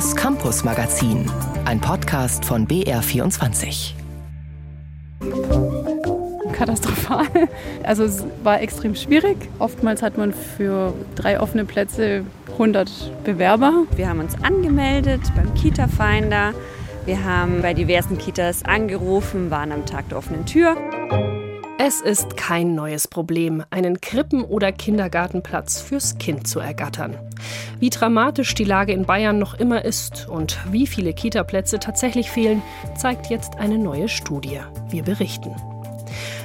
Das Campus Magazin, ein Podcast von BR24. Katastrophal. Also es war extrem schwierig. Oftmals hat man für drei offene Plätze 100 Bewerber. Wir haben uns angemeldet beim Kita-Finder. Wir haben bei diversen Kitas angerufen, waren am Tag der offenen Tür. Es ist kein neues Problem, einen Krippen- oder Kindergartenplatz fürs Kind zu ergattern. Wie dramatisch die Lage in Bayern noch immer ist und wie viele Kitaplätze tatsächlich fehlen, zeigt jetzt eine neue Studie. Wir berichten.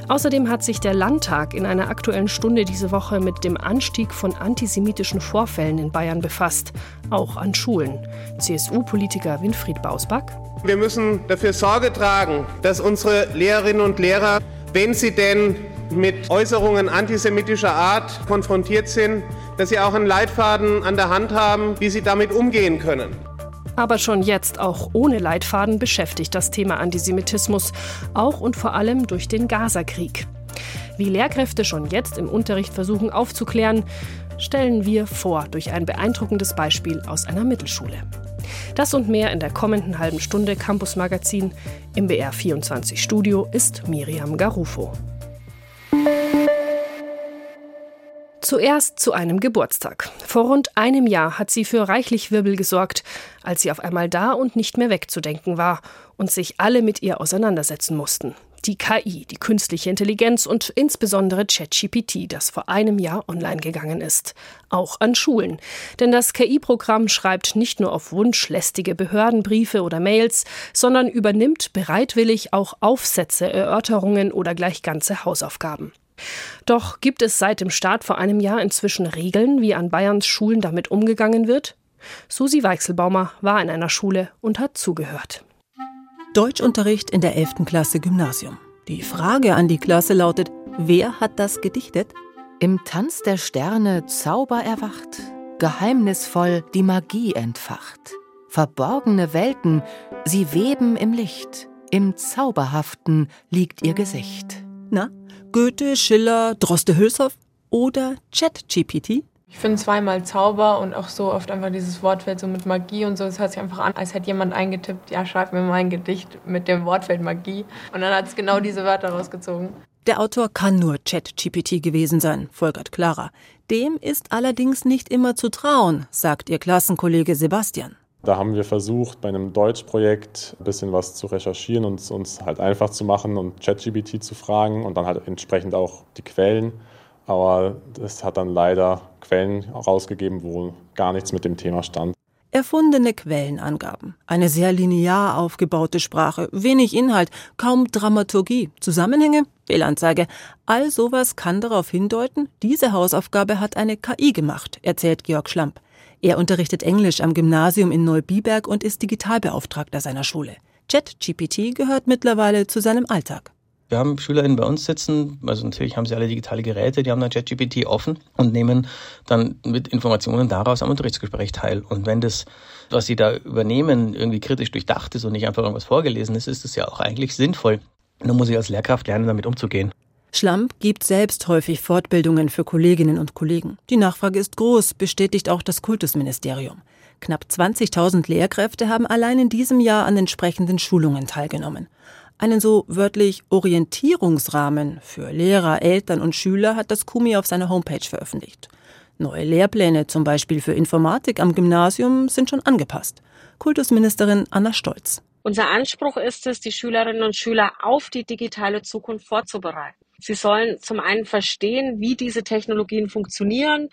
Außerdem hat sich der Landtag in einer aktuellen Stunde diese Woche mit dem Anstieg von antisemitischen Vorfällen in Bayern befasst, auch an Schulen. CSU-Politiker Winfried Bausback. Wir müssen dafür Sorge tragen, dass unsere Lehrerinnen und Lehrer wenn sie denn mit Äußerungen antisemitischer Art konfrontiert sind, dass sie auch einen Leitfaden an der Hand haben, wie sie damit umgehen können. Aber schon jetzt, auch ohne Leitfaden, beschäftigt das Thema Antisemitismus, auch und vor allem durch den Gazakrieg. Wie Lehrkräfte schon jetzt im Unterricht versuchen aufzuklären, stellen wir vor durch ein beeindruckendes Beispiel aus einer Mittelschule. Das und mehr in der kommenden halben Stunde Campus Magazin. Im BR24 Studio ist Miriam Garufo. Zuerst zu einem Geburtstag. Vor rund einem Jahr hat sie für reichlich Wirbel gesorgt, als sie auf einmal da und nicht mehr wegzudenken war und sich alle mit ihr auseinandersetzen mussten die KI, die künstliche Intelligenz und insbesondere ChatGPT, das vor einem Jahr online gegangen ist. Auch an Schulen. Denn das KI-Programm schreibt nicht nur auf Wunsch lästige Behördenbriefe oder Mails, sondern übernimmt bereitwillig auch Aufsätze, Erörterungen oder gleich ganze Hausaufgaben. Doch gibt es seit dem Start vor einem Jahr inzwischen Regeln, wie an Bayerns Schulen damit umgegangen wird? Susi Weichselbaumer war in einer Schule und hat zugehört. Deutschunterricht in der 11. Klasse Gymnasium. Die Frage an die Klasse lautet, wer hat das gedichtet? Im Tanz der Sterne Zauber erwacht, geheimnisvoll die Magie entfacht. Verborgene Welten, sie weben im Licht, im Zauberhaften liegt ihr Gesicht. Na, Goethe, Schiller, Droste Hülshoff oder ChatGPT? Ich finde zweimal Zauber und auch so oft einfach dieses Wortfeld so mit Magie und so. Es hört sich einfach an, als hätte jemand eingetippt, ja, schreib mir mal ein Gedicht mit dem Wortfeld Magie. Und dann hat es genau diese Wörter rausgezogen. Der Autor kann nur ChatGPT gewesen sein, folgert Clara. Dem ist allerdings nicht immer zu trauen, sagt ihr Klassenkollege Sebastian. Da haben wir versucht, bei einem Deutschprojekt ein bisschen was zu recherchieren und uns halt einfach zu machen und ChatGPT zu fragen und dann halt entsprechend auch die Quellen aber es hat dann leider Quellen rausgegeben, wo gar nichts mit dem Thema stand. Erfundene Quellenangaben, eine sehr linear aufgebaute Sprache, wenig Inhalt, kaum Dramaturgie, Zusammenhänge, Fehlanzeige. All sowas kann darauf hindeuten, diese Hausaufgabe hat eine KI gemacht, erzählt Georg Schlamp. Er unterrichtet Englisch am Gymnasium in Neubiberg und ist Digitalbeauftragter seiner Schule. ChatGPT gehört mittlerweile zu seinem Alltag. Wir haben SchülerInnen bei uns sitzen, also natürlich haben sie alle digitale Geräte, die haben dann ChatGPT offen und nehmen dann mit Informationen daraus am Unterrichtsgespräch teil. Und wenn das, was sie da übernehmen, irgendwie kritisch durchdacht ist und nicht einfach irgendwas vorgelesen ist, ist es ja auch eigentlich sinnvoll. Dann muss ich als Lehrkraft lernen, damit umzugehen. Schlamp gibt selbst häufig Fortbildungen für Kolleginnen und Kollegen. Die Nachfrage ist groß, bestätigt auch das Kultusministerium. Knapp 20.000 Lehrkräfte haben allein in diesem Jahr an entsprechenden Schulungen teilgenommen. Einen so wörtlich Orientierungsrahmen für Lehrer, Eltern und Schüler hat das KUMI auf seiner Homepage veröffentlicht. Neue Lehrpläne, zum Beispiel für Informatik am Gymnasium, sind schon angepasst. Kultusministerin Anna Stolz. Unser Anspruch ist es, die Schülerinnen und Schüler auf die digitale Zukunft vorzubereiten. Sie sollen zum einen verstehen, wie diese Technologien funktionieren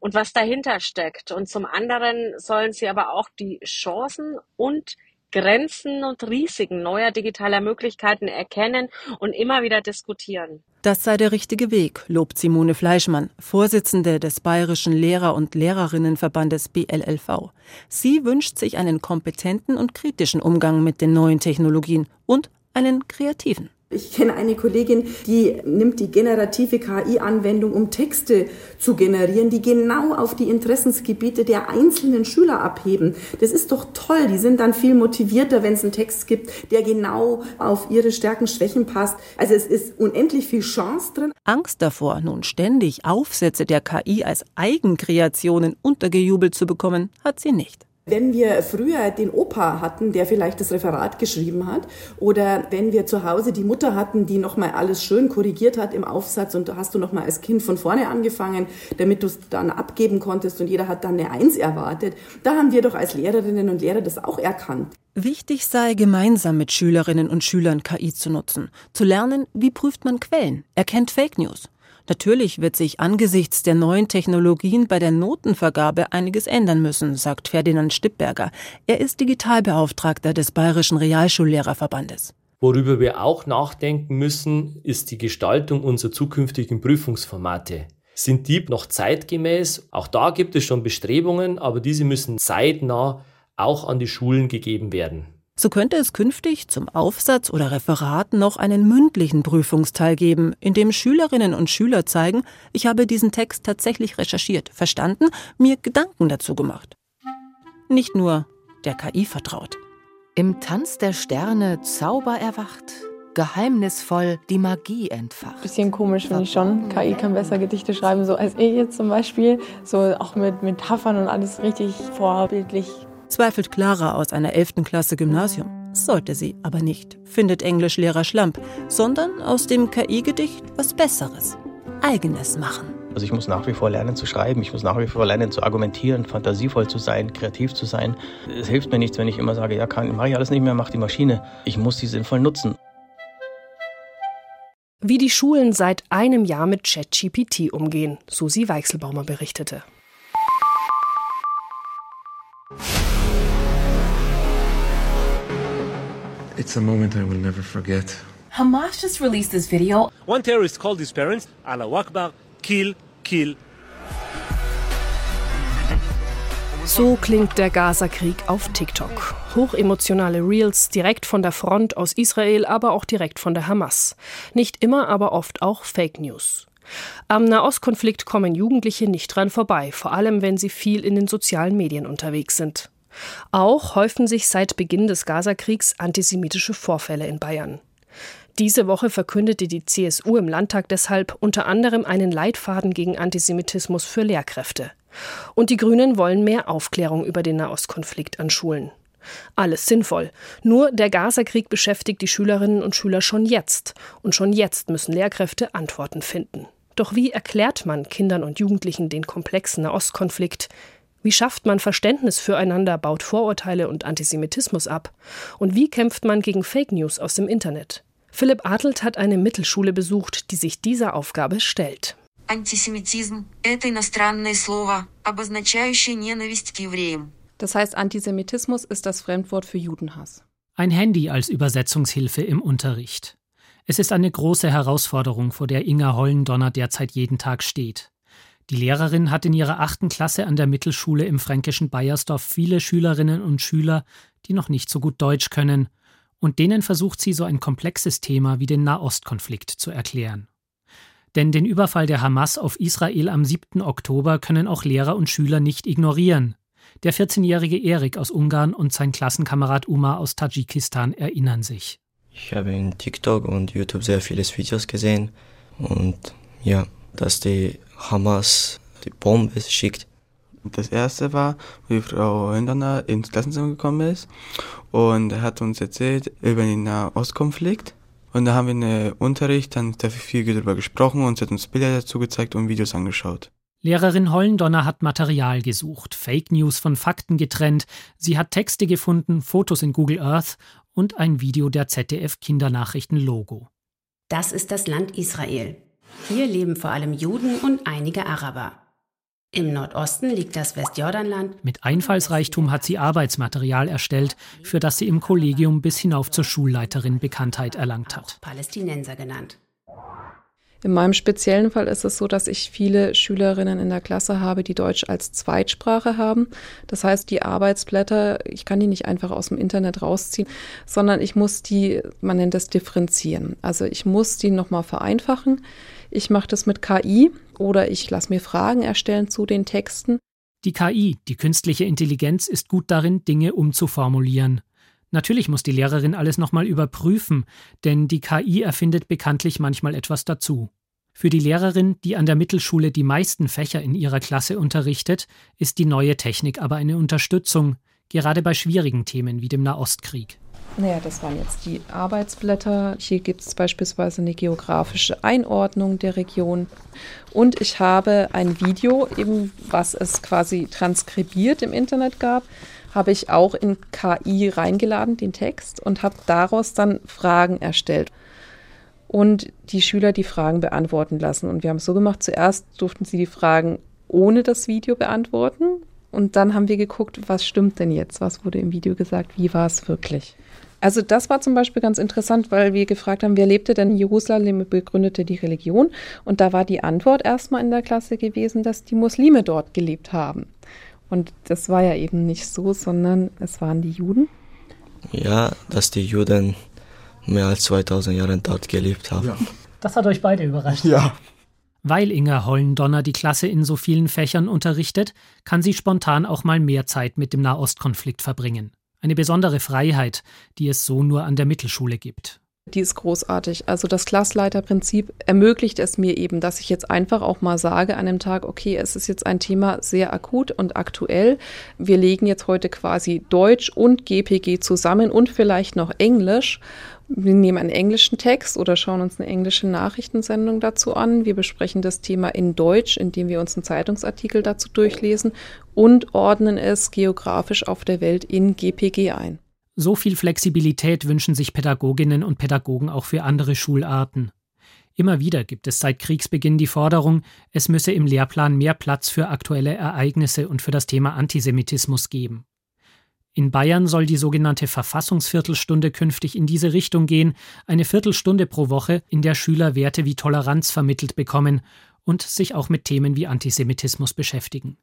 und was dahinter steckt. Und zum anderen sollen sie aber auch die Chancen und Grenzen und Risiken neuer digitaler Möglichkeiten erkennen und immer wieder diskutieren. Das sei der richtige Weg, lobt Simone Fleischmann, Vorsitzende des Bayerischen Lehrer- und Lehrerinnenverbandes BLLV. Sie wünscht sich einen kompetenten und kritischen Umgang mit den neuen Technologien und einen kreativen. Ich kenne eine Kollegin, die nimmt die generative KI-Anwendung, um Texte zu generieren, die genau auf die Interessensgebiete der einzelnen Schüler abheben. Das ist doch toll. Die sind dann viel motivierter, wenn es einen Text gibt, der genau auf ihre Stärken, Schwächen passt. Also es ist unendlich viel Chance drin. Angst davor, nun ständig Aufsätze der KI als Eigenkreationen untergejubelt zu bekommen, hat sie nicht. Wenn wir früher den Opa hatten, der vielleicht das Referat geschrieben hat, oder wenn wir zu Hause die Mutter hatten, die nochmal alles schön korrigiert hat im Aufsatz und hast du nochmal als Kind von vorne angefangen, damit du es dann abgeben konntest und jeder hat dann eine Eins erwartet, da haben wir doch als Lehrerinnen und Lehrer das auch erkannt. Wichtig sei, gemeinsam mit Schülerinnen und Schülern KI zu nutzen, zu lernen, wie prüft man Quellen, erkennt Fake News. Natürlich wird sich angesichts der neuen Technologien bei der Notenvergabe einiges ändern müssen, sagt Ferdinand Stippberger. Er ist Digitalbeauftragter des Bayerischen Realschullehrerverbandes. Worüber wir auch nachdenken müssen, ist die Gestaltung unserer zukünftigen Prüfungsformate. Sind die noch zeitgemäß? Auch da gibt es schon Bestrebungen, aber diese müssen zeitnah auch an die Schulen gegeben werden. So könnte es künftig zum Aufsatz oder Referat noch einen mündlichen Prüfungsteil geben, in dem Schülerinnen und Schüler zeigen, ich habe diesen Text tatsächlich recherchiert, verstanden, mir Gedanken dazu gemacht. Nicht nur der KI vertraut. Im Tanz der Sterne Zauber erwacht, geheimnisvoll die Magie entfacht. Bisschen komisch finde ich schon. KI kann besser Gedichte schreiben, so als ich jetzt zum Beispiel. So auch mit Metaphern und alles richtig vorbildlich zweifelt Clara aus einer 11. Klasse Gymnasium. Sollte sie aber nicht, findet Englischlehrer Schlamp, sondern aus dem KI-Gedicht was Besseres, eigenes machen. Also ich muss nach wie vor lernen zu schreiben, ich muss nach wie vor lernen zu argumentieren, fantasievoll zu sein, kreativ zu sein. Es hilft mir nichts, wenn ich immer sage, ja, kann, mache ich alles nicht mehr, macht die Maschine. Ich muss die sinnvoll nutzen. Wie die Schulen seit einem Jahr mit ChatGPT umgehen, Susi Weichselbaumer berichtete. It's a moment I will never forget. Hamas just released this video. One terrorist called his parents, Allah Akbar, kill, kill. So klingt der Gaza-Krieg auf TikTok. Hochemotionale Reels direkt von der Front aus Israel, aber auch direkt von der Hamas. Nicht immer, aber oft auch Fake News. Am Nahostkonflikt kommen Jugendliche nicht dran vorbei, vor allem wenn sie viel in den sozialen Medien unterwegs sind. Auch häufen sich seit Beginn des Gazakriegs antisemitische Vorfälle in Bayern. Diese Woche verkündete die CSU im Landtag deshalb unter anderem einen Leitfaden gegen Antisemitismus für Lehrkräfte. Und die Grünen wollen mehr Aufklärung über den Nahostkonflikt an Schulen. Alles sinnvoll. Nur der Gazakrieg beschäftigt die Schülerinnen und Schüler schon jetzt. Und schon jetzt müssen Lehrkräfte Antworten finden. Doch wie erklärt man Kindern und Jugendlichen den komplexen Nahostkonflikt? Wie schafft man Verständnis füreinander, baut Vorurteile und Antisemitismus ab? Und wie kämpft man gegen Fake News aus dem Internet? Philipp Adelt hat eine Mittelschule besucht, die sich dieser Aufgabe stellt. Antisemitismus это иностранное слово, обозначающее ненависть к евреям. Das heißt, Antisemitismus ist das Fremdwort für Judenhass. Ein Handy als Übersetzungshilfe im Unterricht. Es ist eine große Herausforderung, vor der Inga Hollendonner derzeit jeden Tag steht. Die Lehrerin hat in ihrer achten Klasse an der Mittelschule im fränkischen Bayersdorf viele Schülerinnen und Schüler, die noch nicht so gut Deutsch können, und denen versucht sie so ein komplexes Thema wie den Nahostkonflikt zu erklären. Denn den Überfall der Hamas auf Israel am 7. Oktober können auch Lehrer und Schüler nicht ignorieren. Der 14-jährige Erik aus Ungarn und sein Klassenkamerad Umar aus Tadschikistan erinnern sich. Ich habe in TikTok und YouTube sehr viele Videos gesehen und ja, dass die Hamas die Bombe schickt. Das erste war, wie Frau Hinderner ins Klassenzimmer gekommen ist und er hat uns erzählt über den Nahostkonflikt. Und da haben wir in der Unterricht dann sehr viel darüber gesprochen und sie hat uns Bilder dazu gezeigt und Videos angeschaut. Lehrerin Hollendonner hat Material gesucht, Fake News von Fakten getrennt. Sie hat Texte gefunden, Fotos in Google Earth und ein Video der ZDF Kindernachrichten Logo. Das ist das Land Israel. Hier leben vor allem Juden und einige Araber. Im Nordosten liegt das Westjordanland. Mit Einfallsreichtum hat sie Arbeitsmaterial erstellt, für das sie im Kollegium bis hinauf zur Schulleiterin Bekanntheit erlangt hat. Palästinenser genannt. In meinem speziellen Fall ist es so, dass ich viele Schülerinnen in der Klasse habe, die Deutsch als Zweitsprache haben. Das heißt, die Arbeitsblätter, ich kann die nicht einfach aus dem Internet rausziehen, sondern ich muss die, man nennt das differenzieren. Also ich muss die nochmal vereinfachen. Ich mache das mit KI oder ich lasse mir Fragen erstellen zu den Texten. Die KI, die künstliche Intelligenz, ist gut darin, Dinge umzuformulieren. Natürlich muss die Lehrerin alles nochmal überprüfen, denn die KI erfindet bekanntlich manchmal etwas dazu. Für die Lehrerin, die an der Mittelschule die meisten Fächer in ihrer Klasse unterrichtet, ist die neue Technik aber eine Unterstützung, gerade bei schwierigen Themen wie dem Nahostkrieg. Naja, das waren jetzt die Arbeitsblätter. Hier gibt es beispielsweise eine geografische Einordnung der Region. Und ich habe ein Video, eben was es quasi transkribiert im Internet gab, habe ich auch in KI reingeladen, den Text, und habe daraus dann Fragen erstellt. Und die Schüler die Fragen beantworten lassen. Und wir haben es so gemacht, zuerst durften sie die Fragen ohne das Video beantworten. Und dann haben wir geguckt, was stimmt denn jetzt? Was wurde im Video gesagt? Wie war es wirklich? Also das war zum Beispiel ganz interessant, weil wir gefragt haben, wer lebte denn in Jerusalem, begründete die Religion. Und da war die Antwort erstmal in der Klasse gewesen, dass die Muslime dort gelebt haben. Und das war ja eben nicht so, sondern es waren die Juden. Ja, dass die Juden mehr als 2000 Jahre dort gelebt haben. Ja. Das hat euch beide überrascht. Ja. Weil Inga Hollendonner die Klasse in so vielen Fächern unterrichtet, kann sie spontan auch mal mehr Zeit mit dem Nahostkonflikt verbringen. Eine besondere Freiheit, die es so nur an der Mittelschule gibt. Die ist großartig. Also das Klassleiterprinzip ermöglicht es mir eben, dass ich jetzt einfach auch mal sage an einem Tag, okay, es ist jetzt ein Thema sehr akut und aktuell. Wir legen jetzt heute quasi Deutsch und GPG zusammen und vielleicht noch Englisch wir nehmen einen englischen Text oder schauen uns eine englische Nachrichtensendung dazu an. Wir besprechen das Thema in Deutsch, indem wir uns einen Zeitungsartikel dazu durchlesen und ordnen es geografisch auf der Welt in GPG ein. So viel Flexibilität wünschen sich Pädagoginnen und Pädagogen auch für andere Schularten. Immer wieder gibt es seit Kriegsbeginn die Forderung, es müsse im Lehrplan mehr Platz für aktuelle Ereignisse und für das Thema Antisemitismus geben. In Bayern soll die sogenannte Verfassungsviertelstunde künftig in diese Richtung gehen, eine Viertelstunde pro Woche, in der Schüler Werte wie Toleranz vermittelt bekommen und sich auch mit Themen wie Antisemitismus beschäftigen.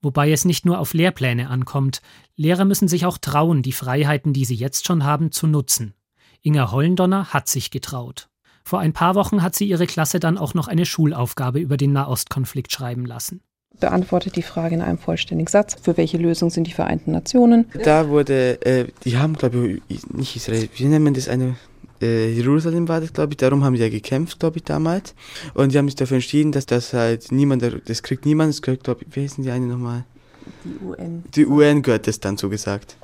Wobei es nicht nur auf Lehrpläne ankommt, Lehrer müssen sich auch trauen, die Freiheiten, die sie jetzt schon haben, zu nutzen. Inga Hollendonner hat sich getraut. Vor ein paar Wochen hat sie ihre Klasse dann auch noch eine Schulaufgabe über den Nahostkonflikt schreiben lassen beantwortet die Frage in einem vollständigen Satz. Für welche Lösung sind die Vereinten Nationen? Da wurde, äh, die haben, glaube ich, nicht Israel, wie nennen das eine? Äh, Jerusalem war das, glaube ich, darum haben die ja gekämpft, glaube ich, damals. Und die haben sich dafür entschieden, dass das halt niemand, das kriegt niemand, das kriegt, glaube ich, wie heißen die eine nochmal? Die UN. Die UN gehört das dann so gesagt.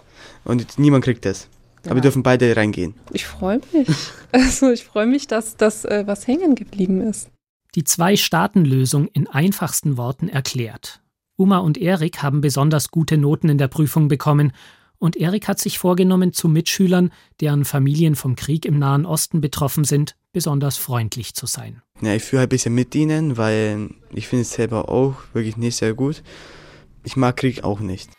Und niemand kriegt das. Ja. Aber wir dürfen beide reingehen. Ich freue mich. Also ich freue mich, dass das äh, was hängen geblieben ist die Zwei-Staaten-Lösung in einfachsten Worten erklärt. Uma und Erik haben besonders gute Noten in der Prüfung bekommen und Erik hat sich vorgenommen, zu Mitschülern, deren Familien vom Krieg im Nahen Osten betroffen sind, besonders freundlich zu sein. Ja, ich fühle ein bisschen mit ihnen, weil ich finde es selber auch wirklich nicht sehr gut. Ich mag Krieg auch nicht.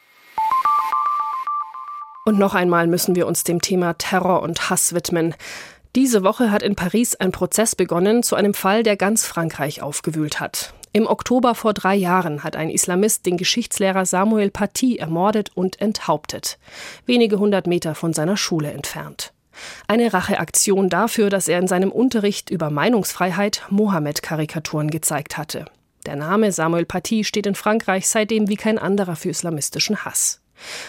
Und noch einmal müssen wir uns dem Thema Terror und Hass widmen. Diese Woche hat in Paris ein Prozess begonnen zu einem Fall, der ganz Frankreich aufgewühlt hat. Im Oktober vor drei Jahren hat ein Islamist den Geschichtslehrer Samuel Paty ermordet und enthauptet, wenige hundert Meter von seiner Schule entfernt. Eine Racheaktion dafür, dass er in seinem Unterricht über Meinungsfreiheit Mohammed-Karikaturen gezeigt hatte. Der Name Samuel Paty steht in Frankreich seitdem wie kein anderer für islamistischen Hass.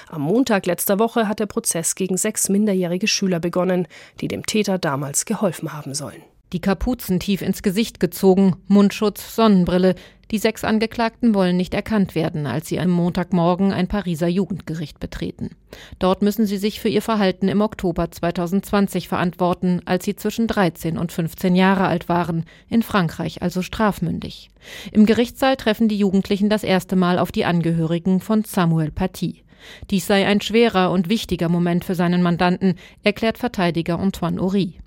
Am Montag letzter Woche hat der Prozess gegen sechs minderjährige Schüler begonnen, die dem Täter damals geholfen haben sollen. Die Kapuzen tief ins Gesicht gezogen, Mundschutz, Sonnenbrille. Die sechs Angeklagten wollen nicht erkannt werden, als sie am Montagmorgen ein Pariser Jugendgericht betreten. Dort müssen sie sich für ihr Verhalten im Oktober 2020 verantworten, als sie zwischen 13 und 15 Jahre alt waren, in Frankreich also strafmündig. Im Gerichtssaal treffen die Jugendlichen das erste Mal auf die Angehörigen von Samuel Paty. Dies sei ein schwerer und wichtiger Moment für seinen Mandanten, erklärt Verteidiger Antoine Horry.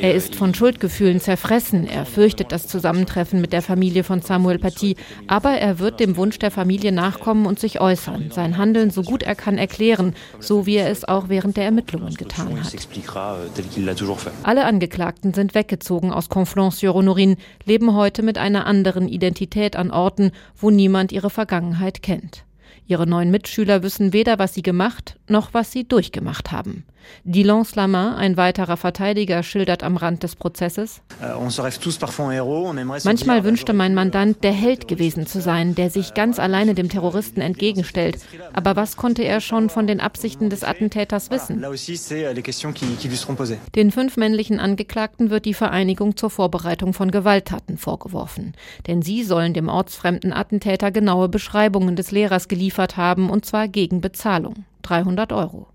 Er ist von Schuldgefühlen zerfressen. Er fürchtet das Zusammentreffen mit der Familie von Samuel Paty. Aber er wird dem Wunsch der Familie nachkommen und sich äußern, sein Handeln so gut er kann erklären, so wie er es auch während der Ermittlungen getan hat. Euh, Alle Angeklagten sind weggezogen aus Conflans-sur-Honorin, leben heute mit einer anderen Identität an Orten, wo niemand ihre Vergangenheit kennt. Ihre neuen Mitschüler wissen weder, was sie gemacht noch was sie durchgemacht haben. Dylan Slamin, ein weiterer Verteidiger, schildert am Rand des Prozesses. Euh, Manchmal wünschte mein Mandant, der Held gewesen zu sein, der sich ganz alleine dem Terroristen entgegenstellt. Aber was konnte er schon von den Absichten des Attentäters wissen? Euh, den fünf männlichen Angeklagten wird die Vereinigung zur Vorbereitung von Gewalttaten vorgeworfen. Denn sie sollen dem ortsfremden Attentäter genaue Beschreibungen des Lehrers geliefert geliefert haben, und zwar gegen Bezahlung. 300 Euro.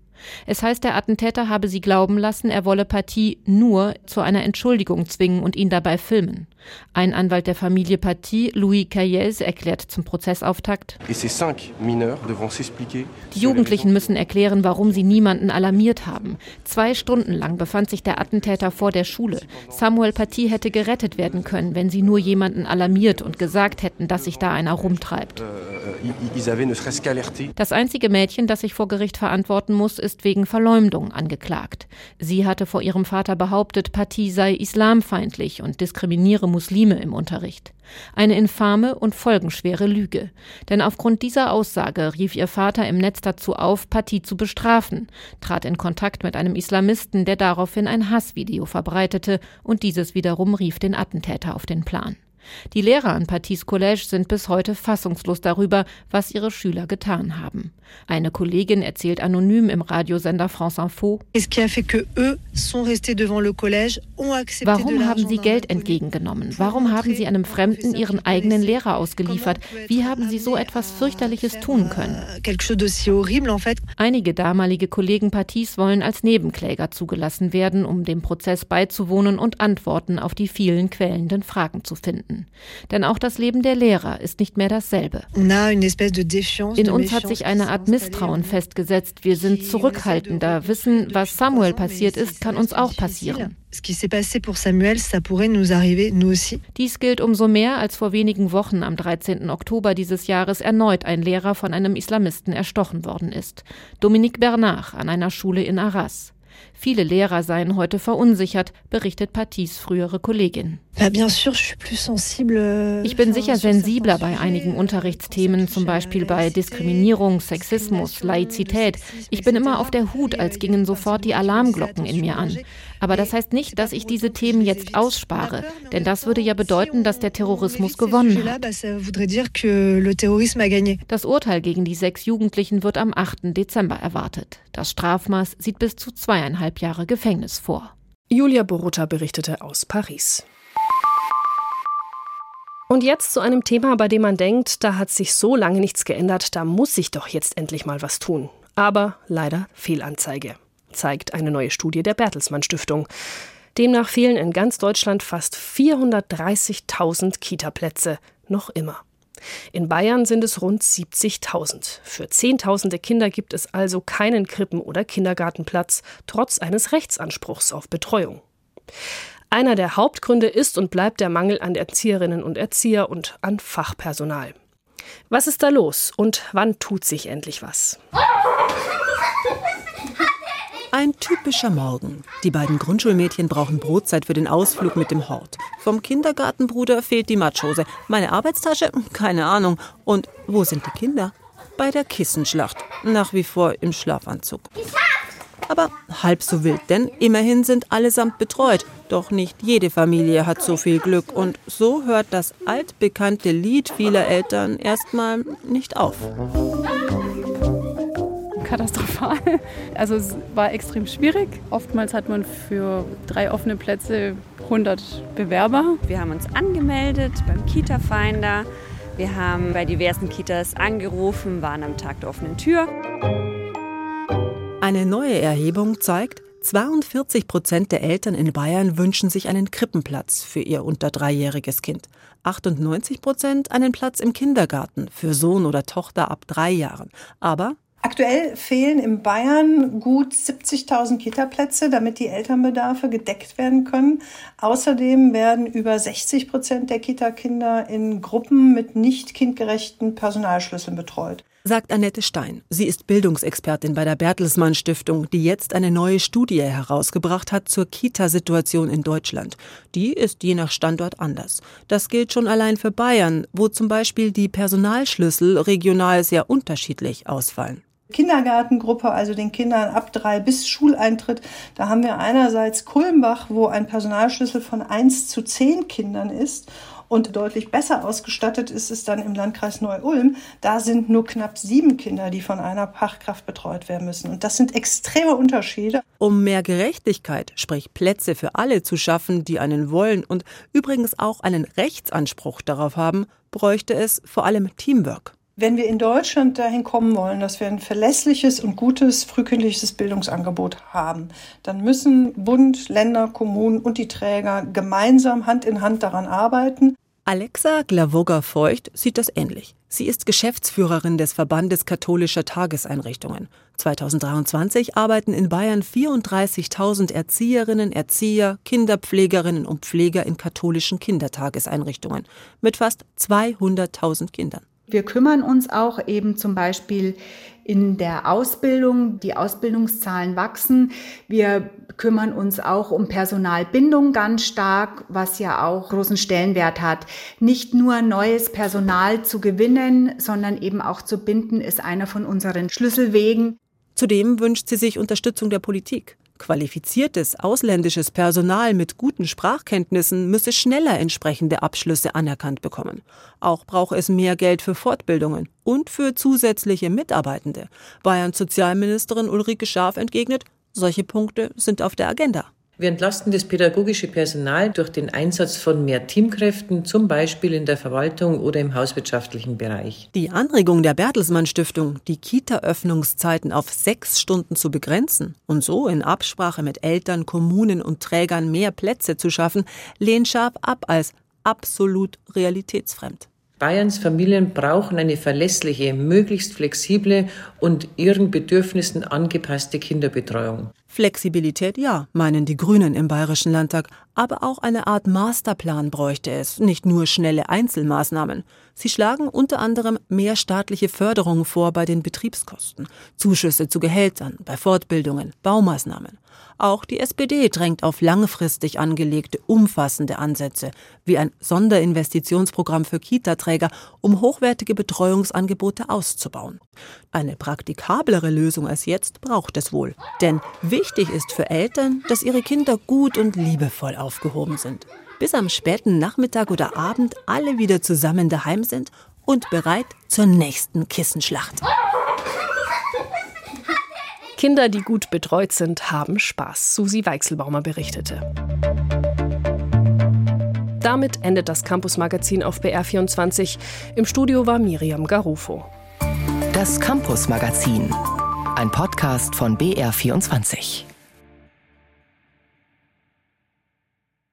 Es heißt, der Attentäter habe sie glauben lassen, er wolle Paty nur zu einer Entschuldigung zwingen und ihn dabei filmen. Ein Anwalt der Familie Paty, Louis Caillez, erklärt zum Prozessauftakt, die Jugendlichen müssen erklären, warum sie niemanden alarmiert haben. Zwei Stunden lang befand sich der Attentäter vor der Schule. Samuel Paty hätte gerettet werden können, wenn sie nur jemanden alarmiert und gesagt hätten, dass sich da einer rumtreibt. Das einzige Mädchen, das sich vor Gericht verantworten muss, ist wegen Verleumdung angeklagt. Sie hatte vor ihrem Vater behauptet, Paty sei islamfeindlich und diskriminiere Muslime im Unterricht. Eine infame und folgenschwere Lüge. Denn aufgrund dieser Aussage rief ihr Vater im Netz dazu auf, Paty zu bestrafen, trat in Kontakt mit einem Islamisten, der daraufhin ein Hassvideo verbreitete und dieses wiederum rief den Attentäter auf den Plan. Die Lehrer an Patys Collège sind bis heute fassungslos darüber, was ihre Schüler getan haben. Eine Kollegin erzählt anonym im Radiosender France Info. Warum haben sie Geld entgegengenommen? Warum haben sie einem Fremden ihren eigenen Lehrer ausgeliefert? Wie haben sie so etwas fürchterliches tun können? Euh, Einige damalige Kollegen Patys wollen als Nebenkläger zugelassen werden, um dem Prozess beizuwohnen und Antworten auf die vielen quälenden Fragen zu finden. Denn auch das Leben der Lehrer ist nicht mehr dasselbe. In uns hat sich eine Art Misstrauen festgesetzt. Wir sind zurückhaltender, wissen, was Samuel passiert ist, kann uns auch passieren. Dies gilt umso mehr, als vor wenigen Wochen am 13. Oktober dieses Jahres erneut ein Lehrer von einem Islamisten erstochen worden ist. Dominique Bernard an einer Schule in Arras. Viele Lehrer seien heute verunsichert, berichtet Patys frühere Kollegin. Euh, ich bin sicher sensibler bei einigen Unterrichtsthemen, zum Beispiel bei Diskriminierung, Sexismus, Laizität. Ich bin immer auf der Hut, als gingen sofort die Alarmglocken in mir an. Aber das heißt nicht, dass ich diese Themen jetzt ausspare, denn das würde ja bedeuten, dass der Terrorismus gewonnen hat. Das Urteil gegen die sechs Jugendlichen wird am 8. Dezember erwartet. Das Strafmaß sieht bis zu zweieinhalb Jahre Gefängnis vor. Julia Borutta berichtete aus Paris. Und jetzt zu einem Thema, bei dem man denkt, da hat sich so lange nichts geändert, da muss sich doch jetzt endlich mal was tun. Aber leider Fehlanzeige zeigt eine neue Studie der Bertelsmann Stiftung. Demnach fehlen in ganz Deutschland fast 430.000 Kitaplätze noch immer. In Bayern sind es rund 70.000. Für Zehntausende Kinder gibt es also keinen Krippen- oder Kindergartenplatz, trotz eines Rechtsanspruchs auf Betreuung. Einer der Hauptgründe ist und bleibt der Mangel an Erzieherinnen und Erzieher und an Fachpersonal. Was ist da los und wann tut sich endlich was? Ein typischer Morgen. Die beiden Grundschulmädchen brauchen Brotzeit für den Ausflug mit dem Hort. Vom Kindergartenbruder fehlt die Matschhose. Meine Arbeitstasche? Keine Ahnung. Und wo sind die Kinder? Bei der Kissenschlacht. Nach wie vor im Schlafanzug. Aber halb so wild, denn immerhin sind allesamt betreut. Doch nicht jede Familie hat so viel Glück und so hört das altbekannte Lied vieler Eltern erstmal nicht auf katastrophal. Also es war extrem schwierig. Oftmals hat man für drei offene Plätze 100 Bewerber. Wir haben uns angemeldet beim Kita-Finder. Wir haben bei diversen Kitas angerufen, waren am Tag der offenen Tür. Eine neue Erhebung zeigt, 42 Prozent der Eltern in Bayern wünschen sich einen Krippenplatz für ihr unter dreijähriges Kind. 98 Prozent einen Platz im Kindergarten für Sohn oder Tochter ab drei Jahren. Aber Aktuell fehlen in Bayern gut 70.000 Kita-Plätze, damit die Elternbedarfe gedeckt werden können. Außerdem werden über 60 Prozent der Kita-Kinder in Gruppen mit nicht kindgerechten Personalschlüsseln betreut. Sagt Annette Stein. Sie ist Bildungsexpertin bei der Bertelsmann Stiftung, die jetzt eine neue Studie herausgebracht hat zur Kita-Situation in Deutschland. Die ist je nach Standort anders. Das gilt schon allein für Bayern, wo zum Beispiel die Personalschlüssel regional sehr unterschiedlich ausfallen. Kindergartengruppe, also den Kindern ab drei bis Schuleintritt. Da haben wir einerseits Kulmbach, wo ein Personalschlüssel von eins zu zehn Kindern ist. Und deutlich besser ausgestattet ist es dann im Landkreis Neu-Ulm. Da sind nur knapp sieben Kinder, die von einer Fachkraft betreut werden müssen. Und das sind extreme Unterschiede. Um mehr Gerechtigkeit, sprich Plätze für alle zu schaffen, die einen wollen und übrigens auch einen Rechtsanspruch darauf haben, bräuchte es vor allem Teamwork. Wenn wir in Deutschland dahin kommen wollen, dass wir ein verlässliches und gutes frühkindliches Bildungsangebot haben, dann müssen Bund, Länder, Kommunen und die Träger gemeinsam Hand in Hand daran arbeiten. Alexa Glavoga-Feucht sieht das ähnlich. Sie ist Geschäftsführerin des Verbandes katholischer Tageseinrichtungen. 2023 arbeiten in Bayern 34.000 Erzieherinnen, Erzieher, Kinderpflegerinnen und Pfleger in katholischen Kindertageseinrichtungen mit fast 200.000 Kindern. Wir kümmern uns auch eben zum Beispiel in der Ausbildung. Die Ausbildungszahlen wachsen. Wir kümmern uns auch um Personalbindung ganz stark, was ja auch großen Stellenwert hat. Nicht nur neues Personal zu gewinnen, sondern eben auch zu binden, ist einer von unseren Schlüsselwegen. Zudem wünscht sie sich Unterstützung der Politik. Qualifiziertes ausländisches Personal mit guten Sprachkenntnissen müsse schneller entsprechende Abschlüsse anerkannt bekommen. Auch brauche es mehr Geld für Fortbildungen und für zusätzliche Mitarbeitende. Bayerns Sozialministerin Ulrike Scharf entgegnet, solche Punkte sind auf der Agenda. Wir entlasten das pädagogische Personal durch den Einsatz von mehr Teamkräften, zum Beispiel in der Verwaltung oder im hauswirtschaftlichen Bereich. Die Anregung der Bertelsmann Stiftung, die Kita-Öffnungszeiten auf sechs Stunden zu begrenzen und so in Absprache mit Eltern, Kommunen und Trägern mehr Plätze zu schaffen, lehnt scharf ab als absolut realitätsfremd. Bayerns Familien brauchen eine verlässliche, möglichst flexible und ihren Bedürfnissen angepasste Kinderbetreuung. Flexibilität ja, meinen die Grünen im Bayerischen Landtag, aber auch eine Art Masterplan bräuchte es, nicht nur schnelle Einzelmaßnahmen. Sie schlagen unter anderem mehr staatliche Förderung vor bei den Betriebskosten, Zuschüsse zu Gehältern, bei Fortbildungen, Baumaßnahmen. Auch die SPD drängt auf langfristig angelegte, umfassende Ansätze, wie ein Sonderinvestitionsprogramm für Kitaträger, um hochwertige Betreuungsangebote auszubauen. Eine praktikablere Lösung als jetzt braucht es wohl. Denn wichtig ist für Eltern, dass ihre Kinder gut und liebevoll aufgehoben sind. Bis am späten Nachmittag oder Abend alle wieder zusammen daheim sind und bereit zur nächsten Kissenschlacht. Kinder, die gut betreut sind, haben Spaß, Susi Weichselbaumer berichtete. Damit endet das Campus-Magazin auf BR24. Im Studio war Miriam Garufo. Das Campus-Magazin, ein Podcast von BR24.